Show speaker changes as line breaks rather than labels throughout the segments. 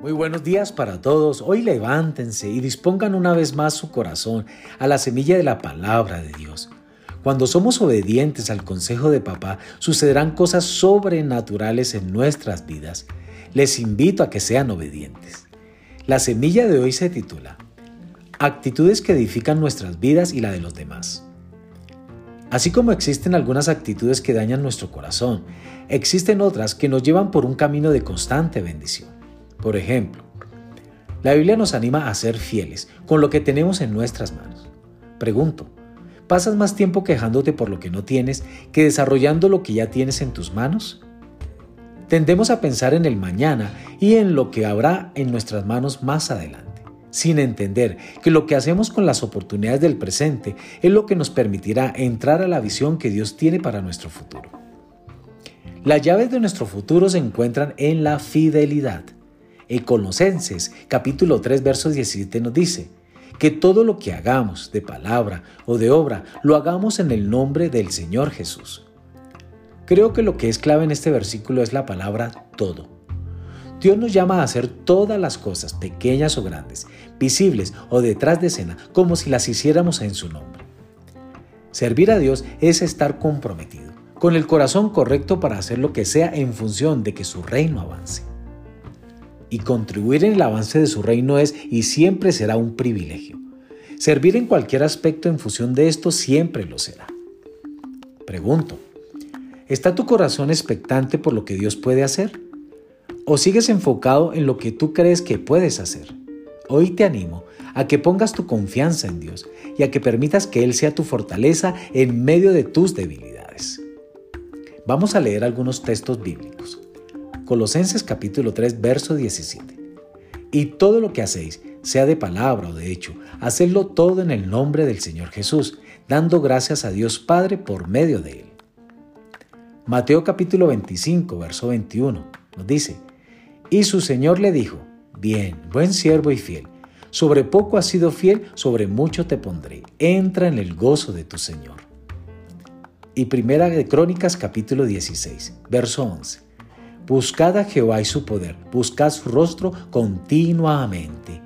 Muy buenos días para todos. Hoy levántense y dispongan una vez más su corazón a la semilla de la palabra de Dios. Cuando somos obedientes al consejo de papá, sucederán cosas sobrenaturales en nuestras vidas. Les invito a que sean obedientes. La semilla de hoy se titula Actitudes que edifican nuestras vidas y la de los demás. Así como existen algunas actitudes que dañan nuestro corazón, existen otras que nos llevan por un camino de constante bendición. Por ejemplo, la Biblia nos anima a ser fieles con lo que tenemos en nuestras manos. Pregunto, ¿pasas más tiempo quejándote por lo que no tienes que desarrollando lo que ya tienes en tus manos? Tendemos a pensar en el mañana y en lo que habrá en nuestras manos más adelante, sin entender que lo que hacemos con las oportunidades del presente es lo que nos permitirá entrar a la visión que Dios tiene para nuestro futuro. Las llaves de nuestro futuro se encuentran en la fidelidad. En capítulo 3 verso 17 nos dice, que todo lo que hagamos de palabra o de obra lo hagamos en el nombre del Señor Jesús. Creo que lo que es clave en este versículo es la palabra todo. Dios nos llama a hacer todas las cosas, pequeñas o grandes, visibles o detrás de escena, como si las hiciéramos en su nombre. Servir a Dios es estar comprometido, con el corazón correcto para hacer lo que sea en función de que su reino avance y contribuir en el avance de su reino es y siempre será un privilegio. Servir en cualquier aspecto en función de esto siempre lo será. Pregunto, ¿está tu corazón expectante por lo que Dios puede hacer? ¿O sigues enfocado en lo que tú crees que puedes hacer? Hoy te animo a que pongas tu confianza en Dios y a que permitas que Él sea tu fortaleza en medio de tus debilidades. Vamos a leer algunos textos bíblicos. Colosenses capítulo 3, verso 17. Y todo lo que hacéis, sea de palabra o de hecho, hacedlo todo en el nombre del Señor Jesús, dando gracias a Dios Padre por medio de él. Mateo capítulo 25, verso 21 nos dice, y su Señor le dijo, bien, buen siervo y fiel, sobre poco has sido fiel, sobre mucho te pondré, entra en el gozo de tu Señor. Y primera de Crónicas capítulo 16, verso 11. Buscad a Jehová y su poder, buscad su rostro continuamente.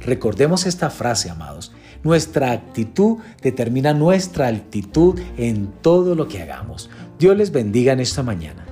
Recordemos esta frase, amados. Nuestra actitud determina nuestra altitud en todo lo que hagamos. Dios les bendiga en esta mañana.